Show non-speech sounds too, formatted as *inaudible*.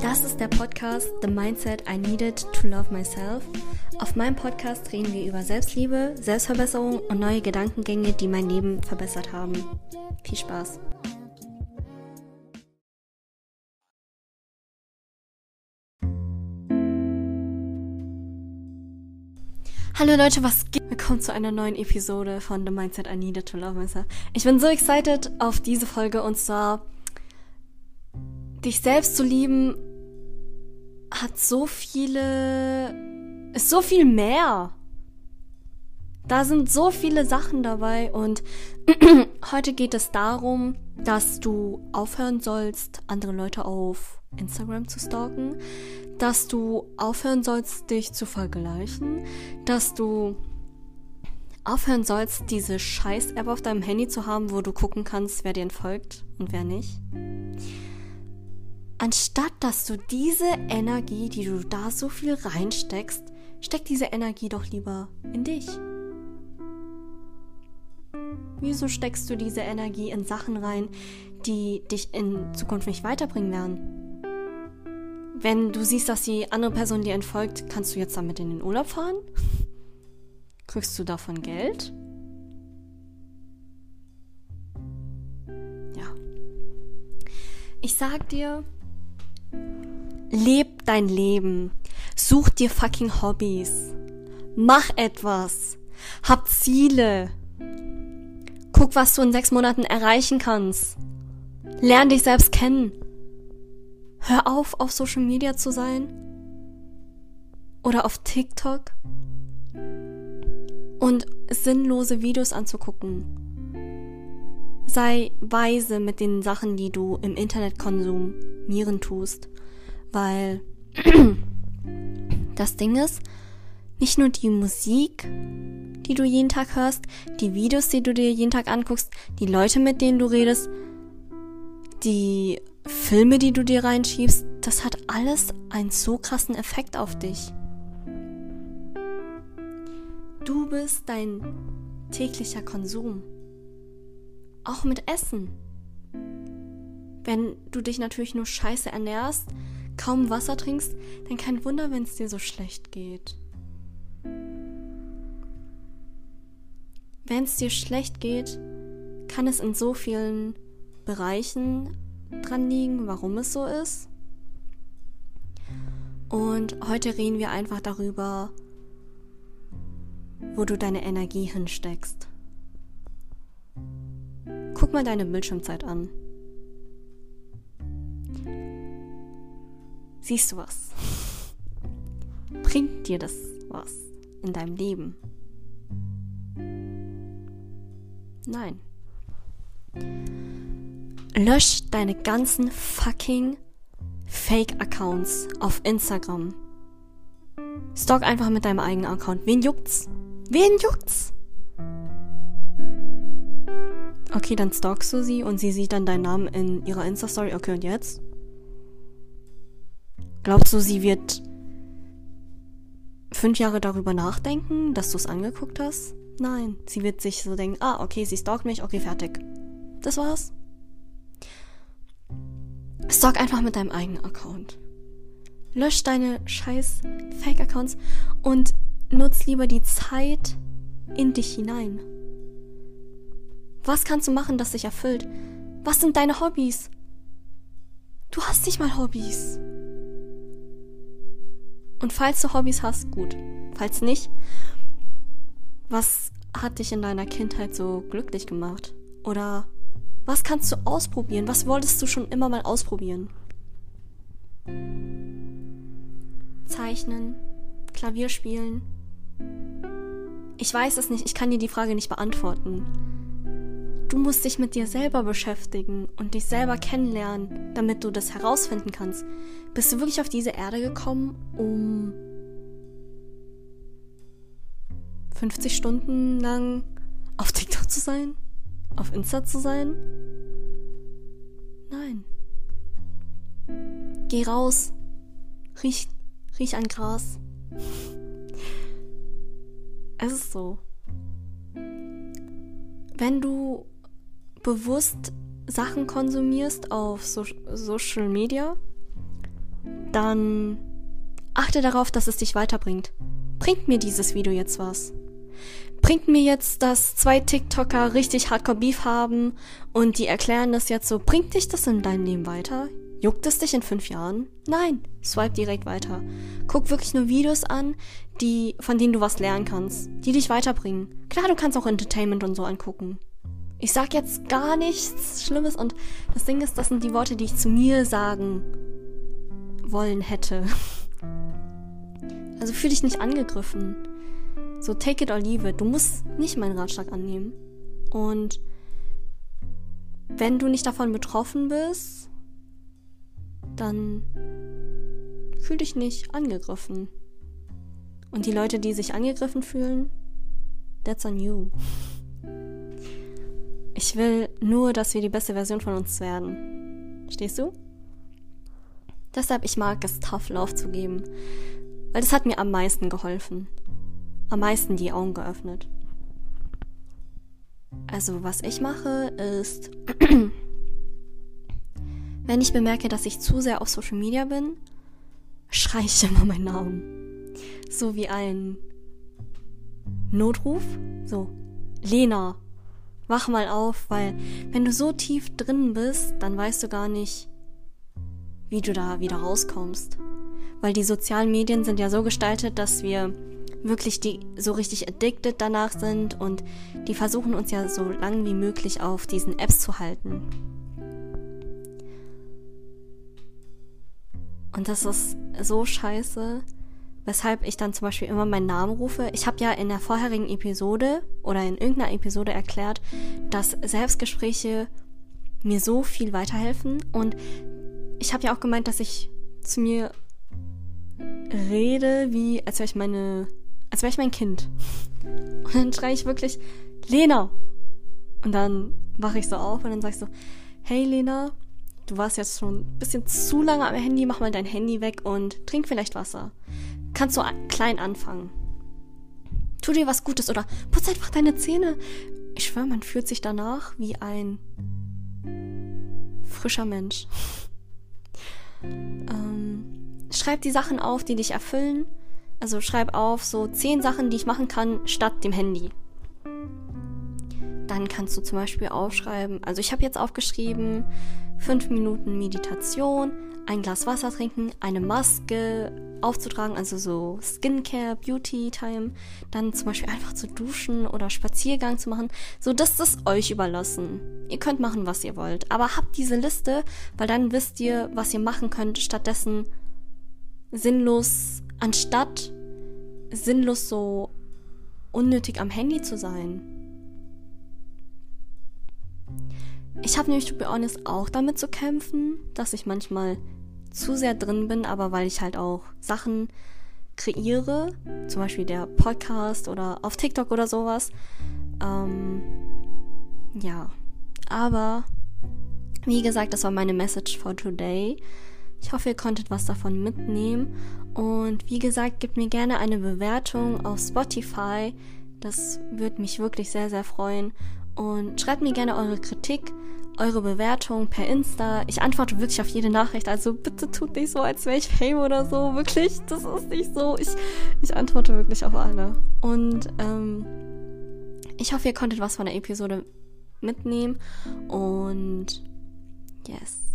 Das ist der Podcast The Mindset I Needed to Love Myself. Auf meinem Podcast reden wir über Selbstliebe, Selbstverbesserung und neue Gedankengänge, die mein Leben verbessert haben. Viel Spaß! Hallo Leute, was geht? Willkommen zu einer neuen Episode von The Mindset I Needed to Love Myself. Ich bin so excited auf diese Folge und zwar dich selbst zu lieben hat so viele, ist so viel mehr. Da sind so viele Sachen dabei und *clears throat* heute geht es darum, dass du aufhören sollst, andere Leute auf Instagram zu stalken, dass du aufhören sollst, dich zu vergleichen, dass du aufhören sollst, diese Scheiß-App auf deinem Handy zu haben, wo du gucken kannst, wer dir entfolgt und wer nicht anstatt dass du diese Energie, die du da so viel reinsteckst, steck diese Energie doch lieber in dich. Wieso steckst du diese Energie in Sachen rein, die dich in Zukunft nicht weiterbringen werden? Wenn du siehst, dass die andere Person dir entfolgt, kannst du jetzt damit in den Urlaub fahren? Kriegst du davon Geld? Ja. Ich sag dir, Leb dein Leben. Such dir fucking Hobbys. Mach etwas. Hab Ziele. Guck, was du in sechs Monaten erreichen kannst. Lern dich selbst kennen. Hör auf, auf Social Media zu sein. Oder auf TikTok. Und sinnlose Videos anzugucken. Sei weise mit den Sachen, die du im Internet konsumieren tust weil *clears throat* das Ding ist, nicht nur die Musik, die du jeden Tag hörst, die Videos, die du dir jeden Tag anguckst, die Leute, mit denen du redest, die Filme, die du dir reinschiebst, das hat alles einen so krassen Effekt auf dich. Du bist dein täglicher Konsum. Auch mit Essen. Wenn du dich natürlich nur scheiße ernährst, kaum Wasser trinkst, dann kein Wunder, wenn es dir so schlecht geht. Wenn es dir schlecht geht, kann es in so vielen Bereichen dran liegen, warum es so ist. Und heute reden wir einfach darüber, wo du deine Energie hinsteckst. Guck mal deine Bildschirmzeit an. Siehst du was? Bringt dir das was in deinem Leben? Nein. Lösch deine ganzen fucking Fake-Accounts auf Instagram. Stalk einfach mit deinem eigenen Account. Wen juckt's? Wen juckt's? Okay, dann stalkst du sie und sie sieht dann deinen Namen in ihrer Insta-Story. Okay, und jetzt? Glaubst du, sie wird fünf Jahre darüber nachdenken, dass du es angeguckt hast? Nein, sie wird sich so denken, ah, okay, sie stalkt mich, okay, fertig. Das war's. Stalk einfach mit deinem eigenen Account. Lösch deine scheiß Fake-Accounts und nutz lieber die Zeit in dich hinein. Was kannst du machen, das dich erfüllt? Was sind deine Hobbys? Du hast nicht mal Hobbys. Und falls du Hobbys hast, gut. Falls nicht, was hat dich in deiner Kindheit so glücklich gemacht? Oder was kannst du ausprobieren? Was wolltest du schon immer mal ausprobieren? Zeichnen, Klavier spielen. Ich weiß es nicht, ich kann dir die Frage nicht beantworten. Du musst dich mit dir selber beschäftigen und dich selber kennenlernen, damit du das herausfinden kannst. Bist du wirklich auf diese Erde gekommen, um 50 Stunden lang auf TikTok zu sein? Auf Insta zu sein? Nein. Geh raus. Riech, riech an Gras. es ist so. Wenn du bewusst Sachen konsumierst auf so Social Media, dann achte darauf, dass es dich weiterbringt. Bringt mir dieses Video jetzt was? Bringt mir jetzt, dass zwei TikToker richtig Hardcore Beef haben und die erklären das jetzt so, bringt dich das in deinem Leben weiter? Juckt es dich in fünf Jahren? Nein, swipe direkt weiter. Guck wirklich nur Videos an, die, von denen du was lernen kannst, die dich weiterbringen. Klar, du kannst auch Entertainment und so angucken. Ich sag jetzt gar nichts Schlimmes und das Ding ist, das sind die Worte, die ich zu mir sagen wollen hätte. *laughs* Also fühl dich nicht angegriffen. So take it or leave it. Du musst nicht meinen Ratschlag annehmen. Und wenn du nicht davon betroffen bist, dann fühl dich nicht angegriffen. Und die Leute, die sich angegriffen fühlen, that's on you. Ich will nur, dass wir die beste Version von uns werden. Stehst du? Deshalb, ich mag es, Tough Love zu geben. Weil das hat mir am meisten geholfen. Am meisten die Augen geöffnet. Also, was ich mache, ist, *clears throat* wenn ich bemerke, dass ich zu sehr auf Social Media bin, *laughs* schreie ich immer meinen Namen. So wie ein Notruf. So, Lena, wach mal auf, weil wenn du so tief drin bist, dann weißt du gar nicht, wie du da wieder rauskommst. Weil die sozialen Medien sind ja so gestaltet, dass wir wirklich die so richtig addicted danach sind und die versuchen uns ja so lang wie möglich auf diesen Apps zu halten. Und das ist so scheiße, weshalb ich dann zum Beispiel immer meinen Namen rufe. Ich habe ja in der vorherigen Episode oder in irgendeiner Episode erklärt, dass Selbstgespräche mir so viel weiterhelfen. Und ich habe ja auch gemeint, dass ich zu mir rede, wie als wäre ich meine, als wäre ich mein Kind. Und dann schreie ich wirklich, Lena! Und dann wache ich so auf und dann sag ich so, hey Lena, du warst jetzt schon ein bisschen zu lange am Handy, mach mal dein Handy weg und trink vielleicht Wasser. Kannst du klein anfangen. Tu dir was Gutes oder putz einfach deine Zähne. Ich schwöre, man fühlt sich danach wie ein frischer Mensch. *laughs* ähm, schreib die Sachen auf, die dich erfüllen. Also schreib auf so zehn Sachen, die ich machen kann, statt dem Handy. Dann kannst du zum Beispiel aufschreiben, also ich habe jetzt aufgeschrieben, fünf Minuten Meditation, ein Glas Wasser trinken, eine Maske aufzutragen, also so Skincare, Beauty Time, dann zum Beispiel einfach zu duschen oder Spaziergang zu machen. So, das ist euch überlassen. Ihr könnt machen, was ihr wollt, aber habt diese Liste, weil dann wisst ihr, was ihr machen könnt, stattdessen sinnlos, anstatt sinnlos so unnötig am Handy zu sein. Ich habe nämlich, to be honest, auch damit zu kämpfen, dass ich manchmal zu sehr drin bin, aber weil ich halt auch Sachen kreiere, zum Beispiel der Podcast oder auf TikTok oder sowas. Ähm, ja, aber wie gesagt, das war meine Message for today. Ich hoffe, ihr konntet was davon mitnehmen. Und wie gesagt, gebt mir gerne eine Bewertung auf Spotify. Das würde mich wirklich sehr, sehr freuen. Und schreibt mir gerne eure Kritik, eure Bewertung per Insta. Ich antworte wirklich auf jede Nachricht. Also bitte tut nicht so, als wäre ich Fame oder so. Wirklich, das ist nicht so. Ich, ich antworte wirklich auf alle. Und ähm, ich hoffe, ihr konntet was von der Episode mitnehmen. Und yes.